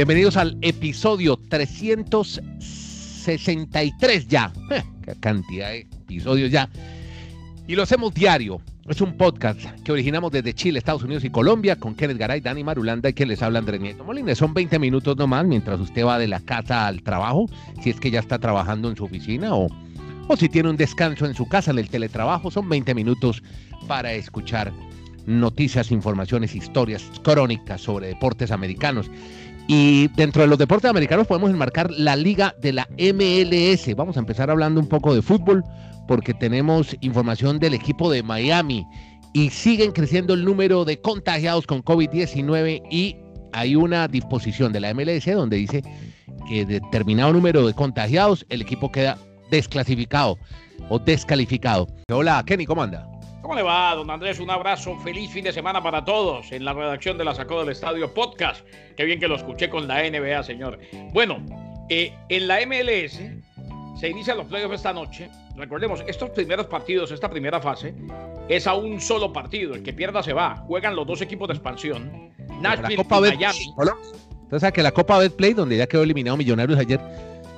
Bienvenidos al episodio 363 ya. Qué cantidad de episodios ya. Y lo hacemos diario. Es un podcast que originamos desde Chile, Estados Unidos y Colombia con Kenneth Garay, Dani Marulanda y que les habla Andrés Nieto Molina. Son 20 minutos nomás mientras usted va de la casa al trabajo, si es que ya está trabajando en su oficina o, o si tiene un descanso en su casa en el teletrabajo. Son 20 minutos para escuchar noticias, informaciones, historias, crónicas sobre deportes americanos. Y dentro de los deportes americanos podemos enmarcar la liga de la MLS. Vamos a empezar hablando un poco de fútbol porque tenemos información del equipo de Miami y siguen creciendo el número de contagiados con COVID-19 y hay una disposición de la MLS donde dice que determinado número de contagiados el equipo queda desclasificado o descalificado. Hola, Kenny, ¿cómo anda? ¿Cómo le va, don Andrés? Un abrazo, feliz fin de semana para todos en la redacción de la Sacó del Estadio Podcast. Qué bien que lo escuché con la NBA, señor. Bueno, eh, en la MLS se inician los playoffs esta noche. Recordemos, estos primeros partidos, esta primera fase, es a un solo partido. El que pierda se va. Juegan los dos equipos de expansión, Nashville y Miami. Entonces, que la Copa Betplay, donde ya quedó eliminado Millonarios ayer,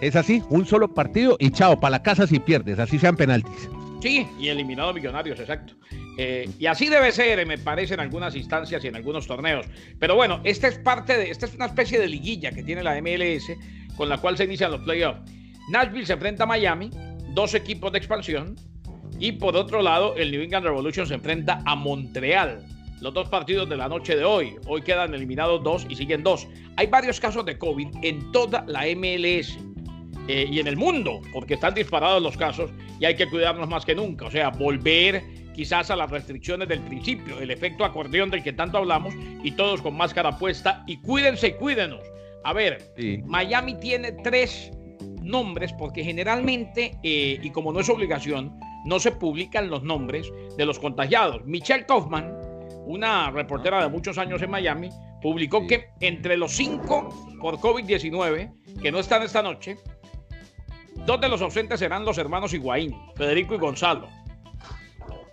es así, un solo partido y chao, para la casa si pierdes, así sean penaltis. Sí, y eliminado Millonarios, exacto. Eh, y así debe ser, me parece, en algunas instancias y en algunos torneos. Pero bueno, esta es parte de, esta es una especie de liguilla que tiene la MLS con la cual se inician los playoffs. Nashville se enfrenta a Miami, dos equipos de expansión, y por otro lado, el New England Revolution se enfrenta a Montreal. Los dos partidos de la noche de hoy. Hoy quedan eliminados dos y siguen dos. Hay varios casos de COVID en toda la MLS. Eh, y en el mundo, porque están disparados los casos y hay que cuidarnos más que nunca. O sea, volver quizás a las restricciones del principio, el efecto acordeón del que tanto hablamos y todos con máscara puesta y cuídense y cuídenos. A ver, Miami tiene tres nombres porque generalmente, eh, y como no es obligación, no se publican los nombres de los contagiados. Michelle Kaufman, una reportera de muchos años en Miami, publicó que entre los cinco por COVID-19 que no están esta noche, Dos de los ausentes serán los hermanos Higuaín, Federico y Gonzalo.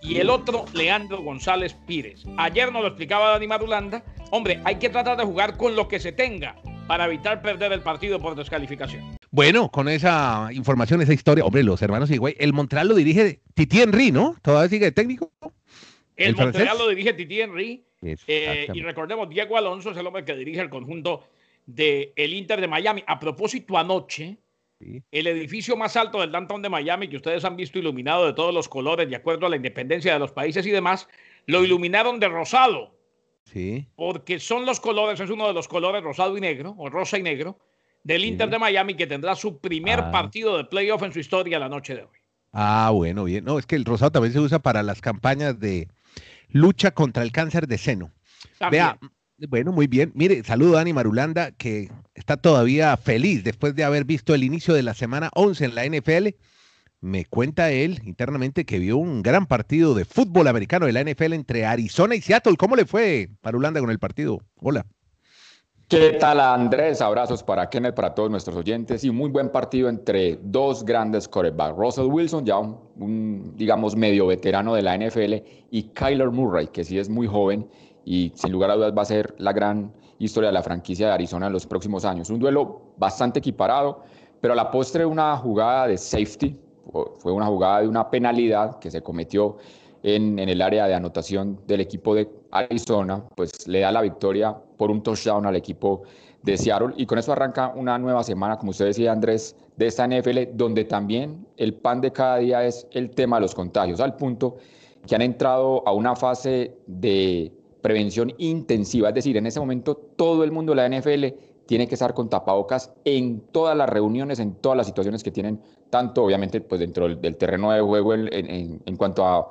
Y el otro, Leandro González Pires. Ayer nos lo explicaba Dani Marulanda. Hombre, hay que tratar de jugar con lo que se tenga para evitar perder el partido por descalificación. Bueno, con esa información, esa historia, hombre, los hermanos Higuaín, el Montreal lo dirige Titi Henry, ¿no? ¿Todavía sigue de técnico? El, Montreal lo dirige Titi Henry. Eh, y recordemos, Diego Alonso es el hombre que dirige el conjunto del el Inter de Miami. A propósito, anoche, el edificio más alto del downtown de Miami, que ustedes han visto iluminado de todos los colores, de acuerdo a la independencia de los países y demás, lo iluminaron de rosado. Sí. Porque son los colores, es uno de los colores rosado y negro, o rosa y negro, del Inter de Miami, que tendrá su primer ah. partido de playoff en su historia la noche de hoy. Ah, bueno, bien. No, es que el rosado también se usa para las campañas de lucha contra el cáncer de seno. Vea, bueno, muy bien. Mire, saludo a Dani Marulanda, que está todavía feliz después de haber visto el inicio de la semana 11 en la NFL. Me cuenta él internamente que vio un gran partido de fútbol americano de la NFL entre Arizona y Seattle. ¿Cómo le fue, Marulanda, con el partido? Hola. ¿Qué tal, Andrés? Abrazos para Kenneth, para todos nuestros oyentes. Y muy buen partido entre dos grandes quarterbacks. Russell Wilson, ya un, digamos, medio veterano de la NFL, y Kyler Murray, que sí es muy joven y sin lugar a dudas va a ser la gran historia de la franquicia de Arizona en los próximos años. Un duelo bastante equiparado, pero a la postre una jugada de safety, fue una jugada de una penalidad que se cometió en, en, el área de anotación del equipo de Arizona, pues le da la victoria por un touchdown al equipo de Seattle y con eso arranca una nueva semana, como usted decía Andrés, de esta NFL, donde también el pan de cada día es el tema de los contagios, al punto que han entrado a una fase de prevención intensiva, es decir, en ese momento todo el mundo de la NFL tiene que estar con tapabocas en todas las reuniones, en todas las situaciones que tienen, tanto obviamente pues dentro del, terreno de juego en, cuanto a,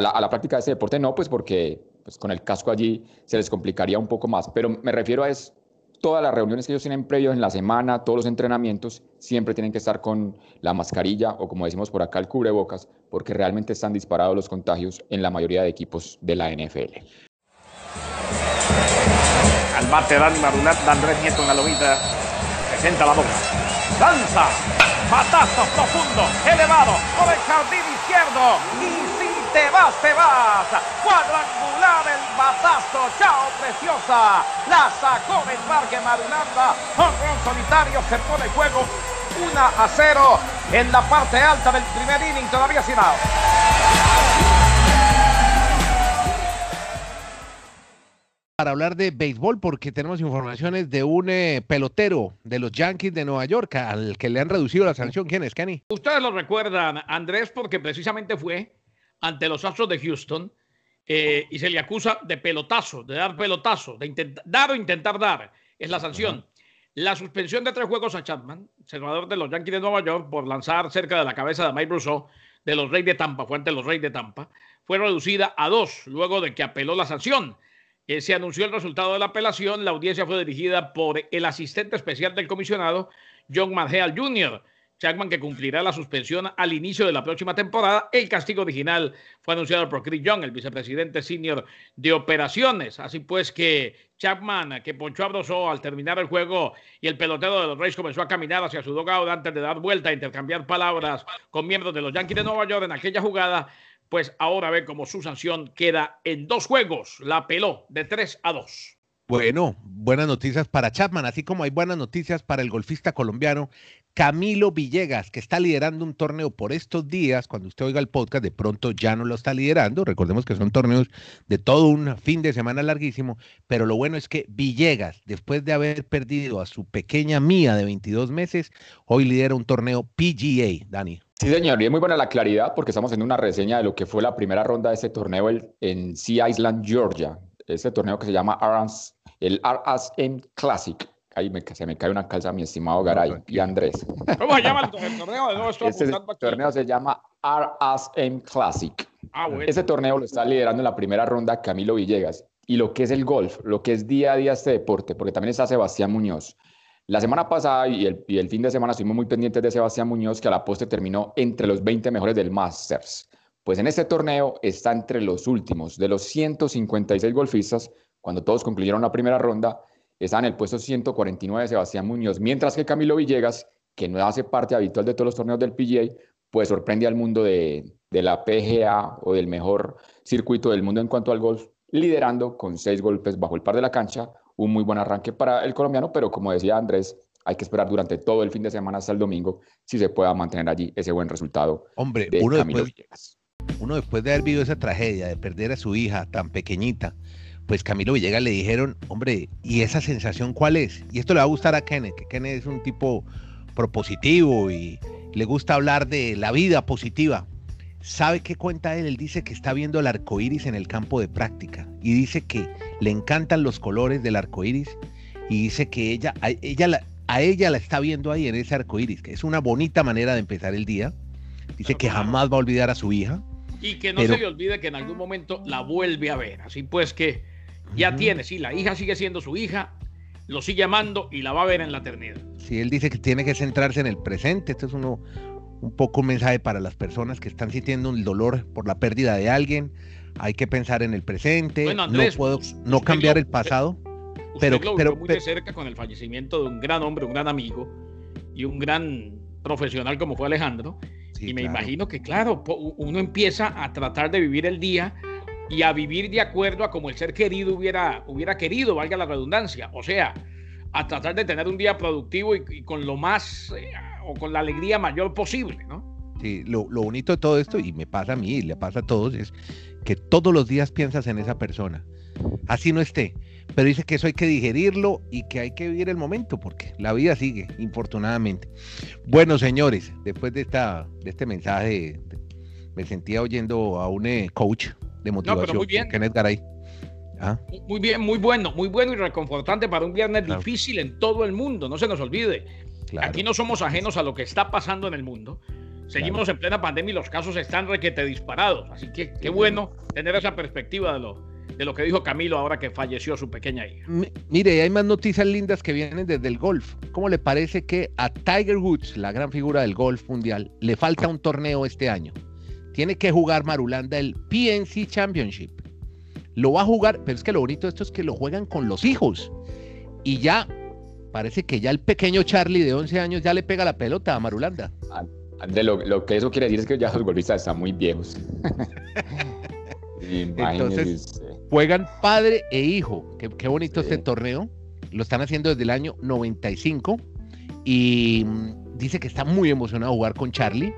la, práctica de ese deporte, no, pues porque pues con el casco allí se les complicaría un poco más, pero me refiero a es todas las reuniones que ellos tienen previos en la semana, todos los entrenamientos, siempre tienen que estar con la mascarilla o como decimos por acá el cubrebocas, porque realmente están disparados los contagios en la mayoría de equipos de la NFL. Bate Dani Marunat, Andrés Nieto en la lomita. Presenta la boca. Lanza. Batazo profundo, elevado, por el jardín izquierdo. Y sí te vas, te vas. Cuadrangular el batazo, chao preciosa. La sacó del parque Marulanda. Honrón solitario se pone juego 1 a 0 en la parte alta del primer inning, todavía sin out. Para hablar de béisbol, porque tenemos informaciones de un eh, pelotero de los Yankees de Nueva York al que le han reducido la sanción. ¿Quién es, Kenny? Ustedes lo recuerdan, Andrés, porque precisamente fue ante los Astros de Houston eh, y se le acusa de pelotazo, de dar pelotazo, de dar o intentar dar. Es la sanción. La suspensión de tres juegos a Chapman, senador de los Yankees de Nueva York, por lanzar cerca de la cabeza de Mike Brousseau de los Reyes de Tampa, fue ante los Reyes de Tampa, fue reducida a dos luego de que apeló la sanción. Eh, se anunció el resultado de la apelación. La audiencia fue dirigida por el asistente especial del comisionado, John Marheal Jr. Chapman, que cumplirá la suspensión al inicio de la próxima temporada. El castigo original fue anunciado por Chris Young, el vicepresidente senior de operaciones. Así pues que Chapman, que ponchó a al terminar el juego y el pelotero de los Reyes comenzó a caminar hacia su dogado antes de dar vuelta e intercambiar palabras con miembros de los Yankees de Nueva York en aquella jugada, pues ahora ve como su sanción queda en dos juegos. La peló de 3 a 2. Bueno, buenas noticias para Chapman, así como hay buenas noticias para el golfista colombiano Camilo Villegas, que está liderando un torneo por estos días. Cuando usted oiga el podcast, de pronto ya no lo está liderando. Recordemos que son torneos de todo un fin de semana larguísimo. Pero lo bueno es que Villegas, después de haber perdido a su pequeña mía de 22 meses, hoy lidera un torneo PGA, Dani. Sí, señor, y es muy buena la claridad porque estamos haciendo una reseña de lo que fue la primera ronda de ese torneo en Sea Island, Georgia. Ese torneo que se llama el RSM Classic Ahí me, se me cae una calza, mi estimado Garay y Andrés. ¿Cómo se llama el torneo? Nuevo este torneo se llama RSM Classic. Ah, bueno. Ese torneo lo está liderando en la primera ronda Camilo Villegas. Y lo que es el golf, lo que es día a día este deporte, porque también está Sebastián Muñoz. La semana pasada y el, fin de semana estuvimos muy pendientes de Sebastián Muñoz, que a la poste terminó entre los 20 mejores del Masters. Pues en este torneo está entre los últimos de los 156 golfistas, cuando todos concluyeron la primera ronda, está en el puesto 149 Sebastián Muñoz, mientras que Camilo Villegas, que no hace parte habitual de todos los torneos del PGA, pues sorprende al mundo de, la PGA o del mejor circuito del mundo en cuanto al golf, liderando con seis golpes bajo el par de la cancha, un muy buen arranque para el colombiano, pero como decía Andrés, hay que esperar durante todo el fin de semana hasta el domingo si se pueda mantener allí ese buen resultado. Hombre, uno, después, uno después de haber vivido esa tragedia de perder a su hija tan pequeñita, pues Camilo Villegas le dijeron, hombre, ¿y esa sensación cuál es? Y esto le va a gustar a Kenneth, que Kenneth es un tipo propositivo y le gusta hablar de la vida positiva. ¿Sabe qué cuenta él? Él dice que está viendo el arco iris en el campo de práctica y dice que le encantan los colores del arco iris y dice que ella, a ella, la, a ella la está viendo ahí en ese arco iris, que es una bonita manera de empezar el día. Dice que jamás va a olvidar a su hija. Y que no se le olvide que en algún momento la vuelve a ver. Así pues que ya tiene, sí, la hija sigue siendo su hija, lo sigue amando y la va a ver en la eternidad. Sí, él dice que tiene que centrarse en el presente. Esto es uno, un poco un mensaje para las personas que están sintiendo el dolor por la pérdida de alguien. Hay que pensar en el presente. no puedo no cambiar el pasado. pero, pero muy de cerca con el fallecimiento de un gran hombre, un gran amigo y un gran profesional como fue Alejandro. y me imagino que, claro, uno empieza a tratar de vivir el día y a vivir de acuerdo a como el ser querido hubiera, hubiera querido, valga la redundancia. O sea, a tratar de tener un día productivo y, con lo más eh, o con la alegría mayor posible, ¿no? Sí, lo, lo, bonito de todo esto, y me pasa a mí y le pasa a todos, es que todos los días piensas en esa persona. Así no esté. Pero dice que eso hay que digerirlo y que hay que vivir el momento, porque la vida sigue, infortunadamente. Bueno, señores, después de, esta, de este mensaje, me sentía oyendo a un eh, coach de motivación. No, muy bien. Kenneth Garay. ¿Ah? Muy bien, muy bueno, muy bueno y reconfortante para un viernes difícil en todo el mundo, no se nos olvide. Aquí no somos ajenos a lo que está pasando en el mundo. Seguimos en plena pandemia y los casos están requete disparados. Así que qué bueno tener esa perspectiva de lo, de lo que dijo Camilo ahora que falleció su pequeña hija. mire, hay más noticias lindas que vienen desde el golf. ¿Cómo le parece que a Tiger Woods, la gran figura del golf mundial, le falta un torneo este año? tiene que jugar Marulanda el PNC Championship. Lo va a jugar, pero es que lo bonito de esto es que lo juegan con los hijos. Y ya, parece que ya el pequeño Charlie de 11 años ya le pega la pelota a Marulanda. De lo, lo que eso quiere decir es que ya los golfistas están muy viejos. Entonces, juegan padre e hijo. Qué, bonito este torneo. Lo están haciendo desde el año 95 y mm, dice que está muy emocionado jugar con Charlie,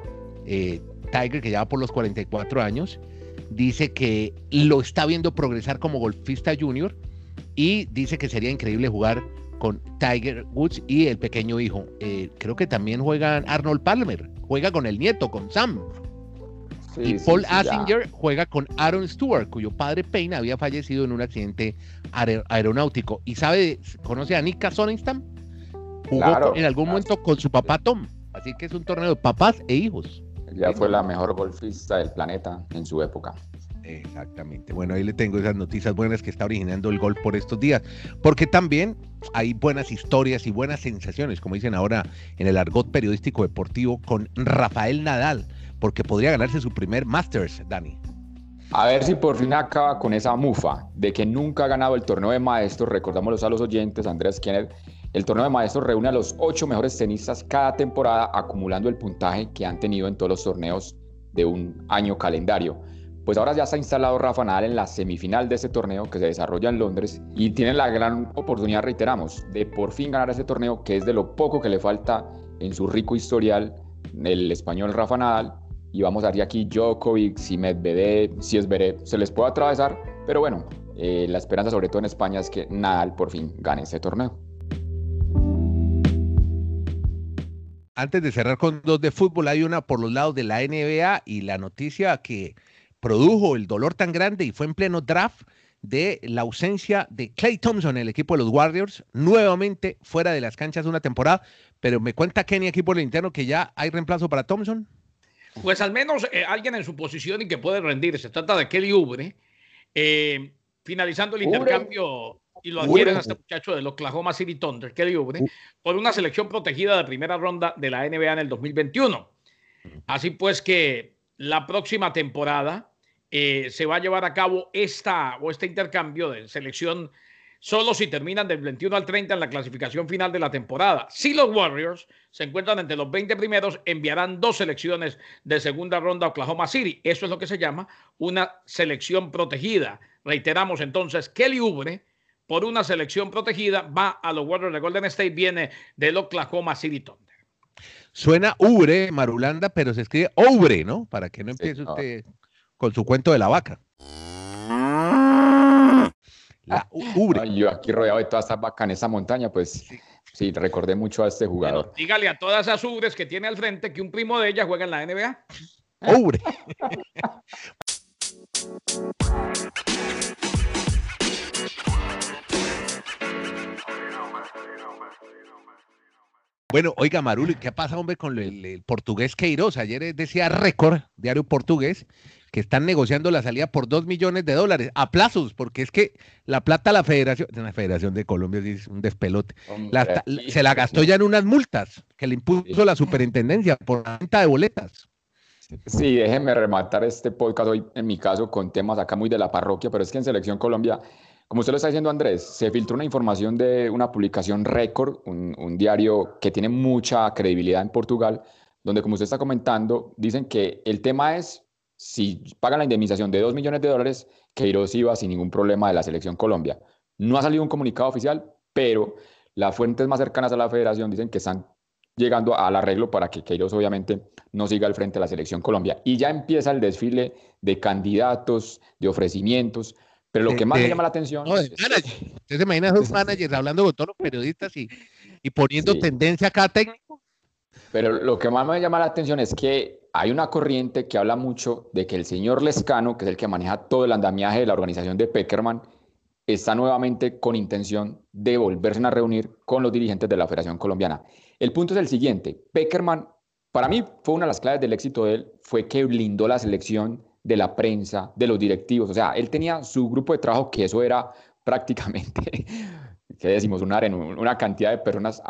eh, Tiger, que ya va por los 44 años. Dice que lo está viendo progresar como golfista junior y dice que sería increíble jugar con Tiger Woods y el pequeño hijo. Eh, creo que también juega Arnold Palmer, juega con el nieto, con Sam. y Paul Asinger juega con Aaron Stewart, cuyo padre Payne había fallecido en un accidente aeronáutico. ¿Y sabe, conoce a Nick Sonnenstam? Jugó en algún momento con su papá Tom. Así que es un torneo de papás e hijos. Ya fue la mejor golfista del planeta en su época. Exactamente. Bueno, ahí le tengo esas noticias buenas que está originando el gol por estos días. Porque también hay buenas historias y buenas sensaciones, como dicen ahora en el argot periodístico deportivo, con Rafael Nadal, porque podría ganarse su primer Masters, Dani. A ver si por fin acaba con esa mufa de que nunca ha ganado el torneo de maestros. Recordámoslo a los oyentes, Andrés Kenneth. El torneo de maestros reúne a los ocho mejores tenistas cada temporada, acumulando el puntaje que han tenido en todos los torneos de un año calendario. Pues ahora ya se ha instalado Rafa Nadal en la semifinal de ese torneo que se desarrolla en Londres y tiene la gran oportunidad, reiteramos, de por fin ganar ese torneo que es de lo poco que le falta en su rico historial el español Rafa Nadal. Y vamos a ver aquí Djokovic, si Medvedev, si es Beret, se les puede atravesar, pero bueno, eh, la esperanza sobre todo en España es que Nadal por fin gane ese torneo. Antes de cerrar con dos de fútbol, hay una por los lados de la NBA y la noticia que produjo el dolor tan grande y fue en pleno draft de la ausencia de Clay Thompson, el equipo de los Warriors, nuevamente fuera de las canchas una temporada. Pero me cuenta Kenny aquí por el interno que ya hay reemplazo para Thompson. Pues al menos eh, alguien en su posición y que puede rendir. Se trata de Kelly Ubre. Eh, finalizando el intercambio y lo adquieren a este muchacho del Oklahoma City Thunder, Kelly Ubre, por una selección protegida de primera ronda de la NBA en el 2021. Así pues que la próxima temporada eh, se va a llevar a cabo esta o este intercambio de selección solo si terminan del 21 al 30 en la clasificación final de la temporada. Si los Warriors se encuentran entre los 20 primeros, enviarán dos selecciones de segunda ronda a Oklahoma City. Eso es lo que se llama una selección protegida. Reiteramos entonces, Kelly Ubre, por una selección protegida, va a los Warriors de Golden State, viene del Oklahoma City Thunder. Suena Ubre, Marulanda, pero se escribe Ubre, ¿no? Para que no empiece usted con su cuento de la vaca. La ubre. yo aquí rodeado de todas estas vacas en esa montaña, pues sí, recordé mucho a este jugador. dígale a todas esas ubres que tiene al frente que un primo de ella juega en la NBA. Ubre. Bueno, oiga, Maruli, ¿qué pasa, hombre, con el, el portugués Queiroz? Ayer decía récord, diario portugués, que están negociando la salida por dos millones de dólares a plazos, porque es que la plata la federación, la Federación de Colombia es un despelote, se la gastó ya en unas multas que le impuso la superintendencia por la venta de boletas. Sí, déjeme rematar este podcast hoy, en mi caso, con temas acá muy de la parroquia, pero es que en Selección Colombia, como usted lo está diciendo, Andrés, se filtró una información de una publicación récord, un, diario que tiene mucha credibilidad en Portugal, donde, como usted está comentando, dicen que el tema es si pagan la indemnización de 2 millones de dólares, Queiroz iba sin ningún problema de la selección Colombia. No ha salido un comunicado oficial, pero las fuentes más cercanas a la federación dicen que están llegando al arreglo para que Queiroz obviamente no siga al frente de la selección Colombia. Y ya empieza el desfile de candidatos, de ofrecimientos, pero lo que más me llama la atención... es, ¿Usted se imagina a managers hablando con todos los periodistas y, y poniendo tendencia a cada técnico? Pero lo que más me llama la atención es que hay una corriente que habla mucho de que el señor Lescano, que es el que maneja todo el andamiaje de la organización de Peckerman, está nuevamente con intención de volverse a reunir con los dirigentes de la Federación Colombiana. El punto es el siguiente, Peckerman, para mí fue una de las claves del éxito de él, fue que blindó la selección de la prensa, de los directivos, o sea, él tenía su grupo de trabajo que eso era prácticamente ¿qué decimos? Una, una cantidad de personas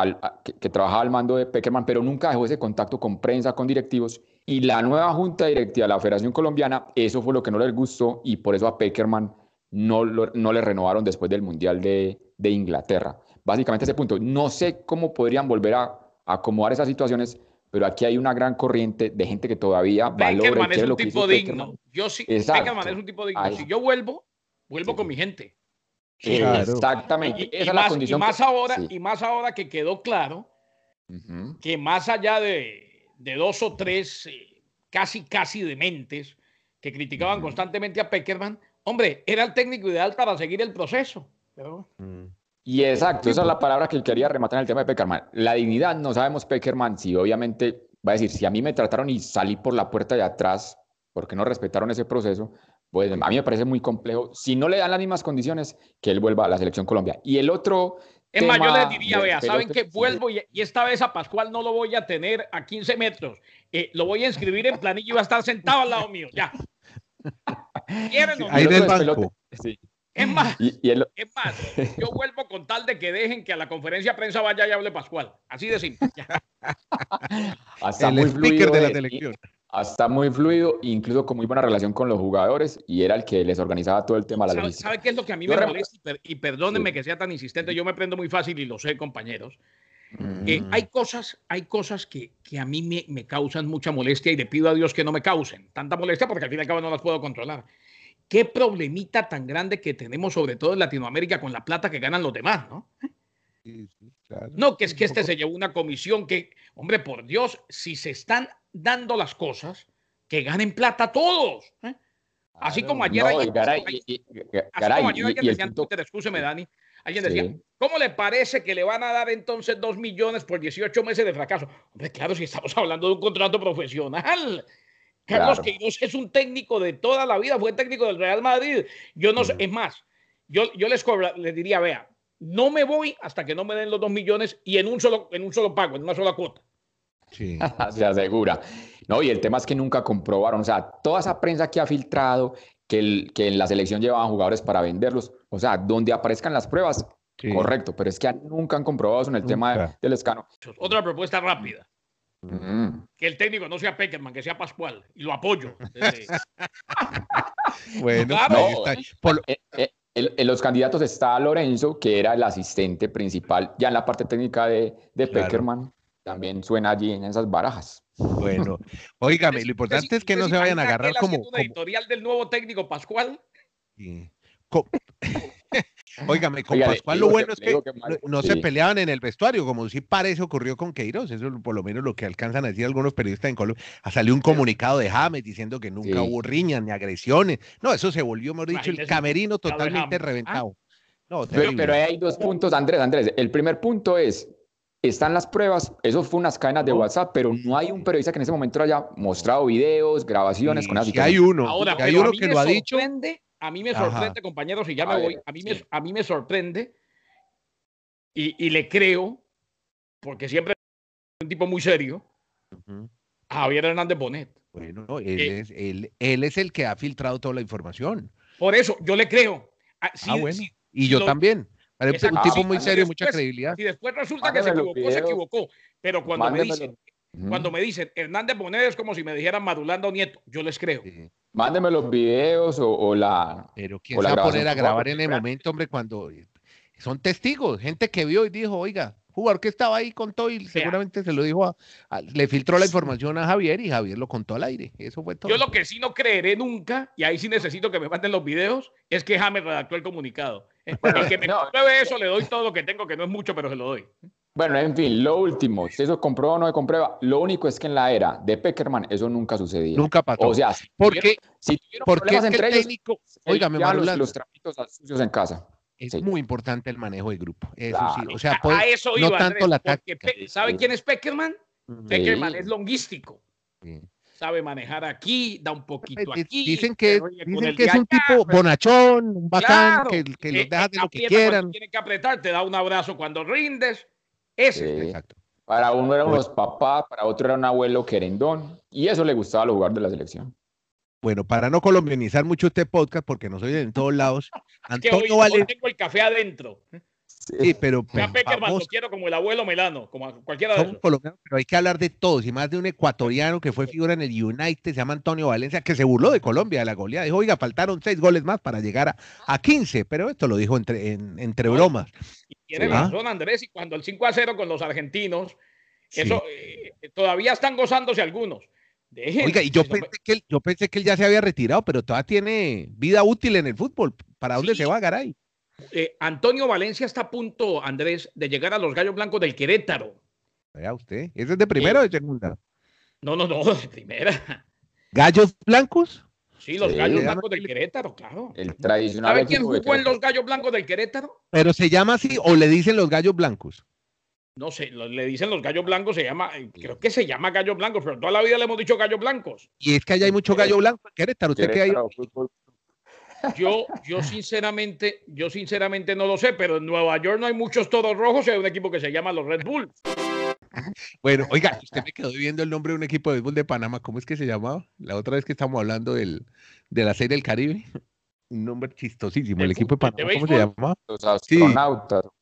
que, trabajaba al mando de Peckerman, pero nunca dejó ese contacto con prensa, con directivos. Y la nueva junta directiva de la Federación Colombiana, eso fue lo que no les gustó y por eso a Peckerman no, no le renovaron después del Mundial de, de, Inglaterra. Básicamente ese punto. No sé cómo podrían volver a, acomodar esas situaciones, pero aquí hay una gran corriente de gente que todavía valora es un tipo digno. Yo sí, Peckerman es un tipo digno. Si yo vuelvo, vuelvo con mi gente. Exactamente. Y, más, más, ahora, y más ahora que quedó claro que más allá de, de dos o tres eh, casi, casi dementes que criticaban constantemente a Peckerman, hombre, era el técnico ideal para seguir el proceso. Mm. Y exacto, esa es la palabra que quería rematar en el tema de Peckerman. La dignidad, no sabemos Peckerman si obviamente va a decir, si a mí me trataron y salí por la puerta de atrás porque no respetaron ese proceso, pues a mí me parece muy complejo. Si no le dan las mismas condiciones, que él vuelva a la selección Colombia. Y el otro... Es más, yo les diría, vea, saben que vuelvo y, esta vez a Pascual no lo voy a tener a 15 metros. Eh, lo voy a inscribir en planillo y va a estar sentado al lado mío, ya. ¿Quieren o no? Ahí del banco. Sí. Es más, es más, yo vuelvo con tal de que dejen que a la conferencia de prensa vaya y hable Pascual. Así de simple. Hasta muy fluido de la selección. Hasta muy fluido, incluso con muy buena relación con los jugadores, y era el que les organizaba todo el tema de la logística. ¿Sabe qué es lo que a mí me molesta? Y, perdónenme que sea tan insistente, yo me prendo muy fácil y lo sé, compañeros. Mm. hay cosas, hay cosas que, que a mí me, me, causan mucha molestia y le pido a Dios que no me causen tanta molestia porque al fin y al cabo no las puedo controlar qué problemita tan grande que tenemos, sobre todo en Latinoamérica, con la plata que ganan los demás, ¿no? No, que es que este se llevó una comisión que, hombre, por Dios, si se están dando las cosas, que ganen plata todos. ¿eh? Así como ayer, alguien decía, punto... escúcheme, Dani, alguien decía, ¿cómo le parece que le van a dar entonces dos millones por 18 meses de fracaso? Hombre, claro, si estamos hablando de un contrato profesional. Carlos Queiroz es un técnico de toda la vida, fue técnico del Real Madrid. Yo no sé, mm. es más, yo, yo les, les diría, vea, no me voy hasta que no me den los dos millones y en un solo, en un solo pago, en una sola cuota. Sí. Se asegura. No, y el tema es que nunca comprobaron, o sea, toda esa prensa que ha filtrado que, el, que en la selección llevaban jugadores para venderlos, o sea, donde aparezcan las pruebas, correcto, pero es que nunca han comprobado eso en el tema del escano. Otra propuesta rápida. Que el técnico no sea Peckerman, que sea Pascual. Y lo apoyo. bueno, eh, eh, en, los candidatos está Lorenzo, que era el asistente principal ya en la parte técnica de, de Peckerman. También suena allí en esas barajas. Bueno, oígame, lo importante es, que no se vayan a agarrar como, como... editorial del nuevo técnico Pascual. Sí. Óigame, con Pascual lo bueno es que, no, se peleaban en el vestuario, como si parece ocurrió con Queiroz. Eso es por lo menos lo que alcanzan a decir algunos periodistas en Colombia. Salió un comunicado de James diciendo que nunca hubo riñas ni agresiones. No, eso se volvió, hemos dicho, el camerino totalmente reventado. No, pero, pero hay dos puntos, Andrés, Andrés. El primer punto es, están las pruebas, eso fue unas cadenas de WhatsApp, pero no hay un periodista que en ese momento haya mostrado videos, grabaciones con así. hay uno, Ahora, hay uno que lo ha dicho a mí me sorprende, compañeros, y ya me voy, a mí, me, a mí me sorprende y, le creo, porque siempre es un tipo muy serio, a Javier Hernández Bonet. Bueno, él, eh, es, él, él, es el que ha filtrado toda la información. Por eso, yo le creo. Ah, ah bueno. y yo también. un tipo muy serio, mucha credibilidad. Y después resulta que se equivocó, se equivocó. Pero cuando me dicen, cuando me dicen Hernández Bonet es como si me dijeran Madulando Nieto, yo les creo. Mándeme los videos o, la. Pero ¿quién se va a poner a grabar en el momento, hombre, cuando son testigos, gente que vio y dijo, oiga, jugador que estaba ahí contó y seguramente se lo dijo a, le filtró la información a Javier y Javier lo contó al aire. Eso fue todo. Yo lo que sí no creeré nunca, y ahí sí necesito que me manden los videos, es que James redactó el comunicado. El que me pruebe eso, le doy todo lo que tengo, que no es mucho, pero se lo doy. Bueno, en fin, lo último, si eso comprueba o no se comprueba, lo único es que en la era de Peckerman eso nunca sucedía. Nunca pasó. O sea, si porque, si porque entre el técnico, oiga, los, los trapitos sucios en casa. Es muy importante el manejo de grupo. Eso sí. O sea, a, eso no tanto la táctica. ¿Saben quién es Peckerman? Peckerman es longístico. Sabe manejar aquí, da un poquito pues, aquí. Dicen que, dicen que es un tipo bonachón, un bacán, que, que los deja de lo que quieran. Tiene que apretar, te da un abrazo cuando rindes ese. Exacto. Para uno eran los papás, para otro era un abuelo querendón, y eso le gustaba a los jugadores de la selección. Bueno, para no colombianizar mucho este podcast, porque nos oyen en todos lados, Antonio Valencia. tengo el café adentro. Sí, pero. pero lo quiero como el abuelo Melano, como cualquiera de esos. pero hay que hablar de todos, y más de un ecuatoriano que fue figura en el United, se llama Antonio Valencia, que se burló de Colombia, de la goleada. Dijo, oiga, faltaron seis goles más para llegar a, a 15, pero esto lo dijo entre, entre bromas. Tiene razón, Andrés, y cuando el 5 a 0 con los argentinos, Eso eh, todavía están gozándose algunos. Oiga, y yo pensé, que él, yo pensé que él ya se había retirado, pero todavía tiene vida útil en el fútbol. ¿Para dónde se va, Garay? Eh, Antonio Valencia está a punto, Andrés, de llegar a los Gallos Blancos del Querétaro. Vea usted, ¿ese es de primera o de segunda? No, no, no, de primera. ¿Gallos Blancos? Sí, los Gallos Blancos del Querétaro, claro. El tradicional. ¿Sabe quién jugó en los Gallos Blancos del Querétaro? Pero se llama así o le dicen los Gallos Blancos. No sé, le dicen los gallos blancos, se llama, eh, creo que se llama gallos blancos, pero toda la vida le hemos dicho gallos blancos. Y es que allá hay mucho gallo blanco en Querétaro. ¿Usted qué hay? Yo, yo sinceramente, yo sinceramente no lo sé, pero en Nueva York no hay muchos toros rojos y hay un equipo que se llama los Red Bull. Bueno, oiga, usted me quedó viendo el nombre de un equipo de béisbol de Panamá. ¿Cómo es que se llamaba? La otra vez que estamos hablando del, de la serie del Caribe. Un nombre chistosísimo. El, equipo de Panamá, ¿cómo se llamaba? Los astronautas.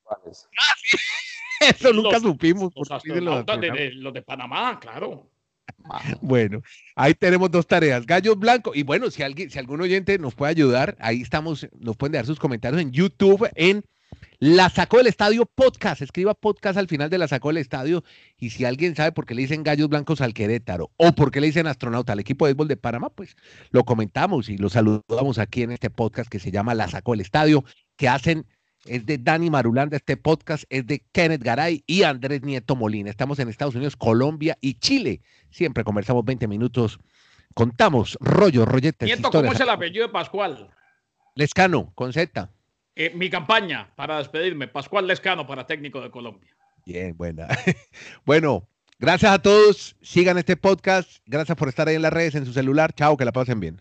Sí. Eso nunca supimos. Los, astronautas de, los de Panamá, claro. Bueno, ahí tenemos dos tareas, gallos blancos. Y bueno, si alguien, si algún oyente nos puede ayudar, ahí estamos, nos pueden dejar sus comentarios en YouTube, en La Sacó del Estadio Podcast. Escriba podcast al final de La Sacó del Estadio. Y si alguien sabe por qué le dicen gallos blancos al Querétaro o por qué le dicen astronauta al equipo de béisbol de Panamá, pues lo comentamos y lo saludamos aquí en este podcast que se llama La Sacó del Estadio, que hacen es de Dani Marulanda, este podcast es de Kenneth Garay y Andrés Nieto Molina. Estamos en Estados Unidos, Colombia y Chile. Siempre conversamos 20 minutos, contamos rollo, rolletes. Nieto, ¿cómo es el apellido de Pascual? Lescano, con Z. Eh, mi campaña para despedirme, Pascual Lescano para técnico de Colombia. Bien, buena. bueno, gracias a todos. Sigan este podcast. Gracias por estar ahí en las redes, en su celular. Chao, que la pasen bien.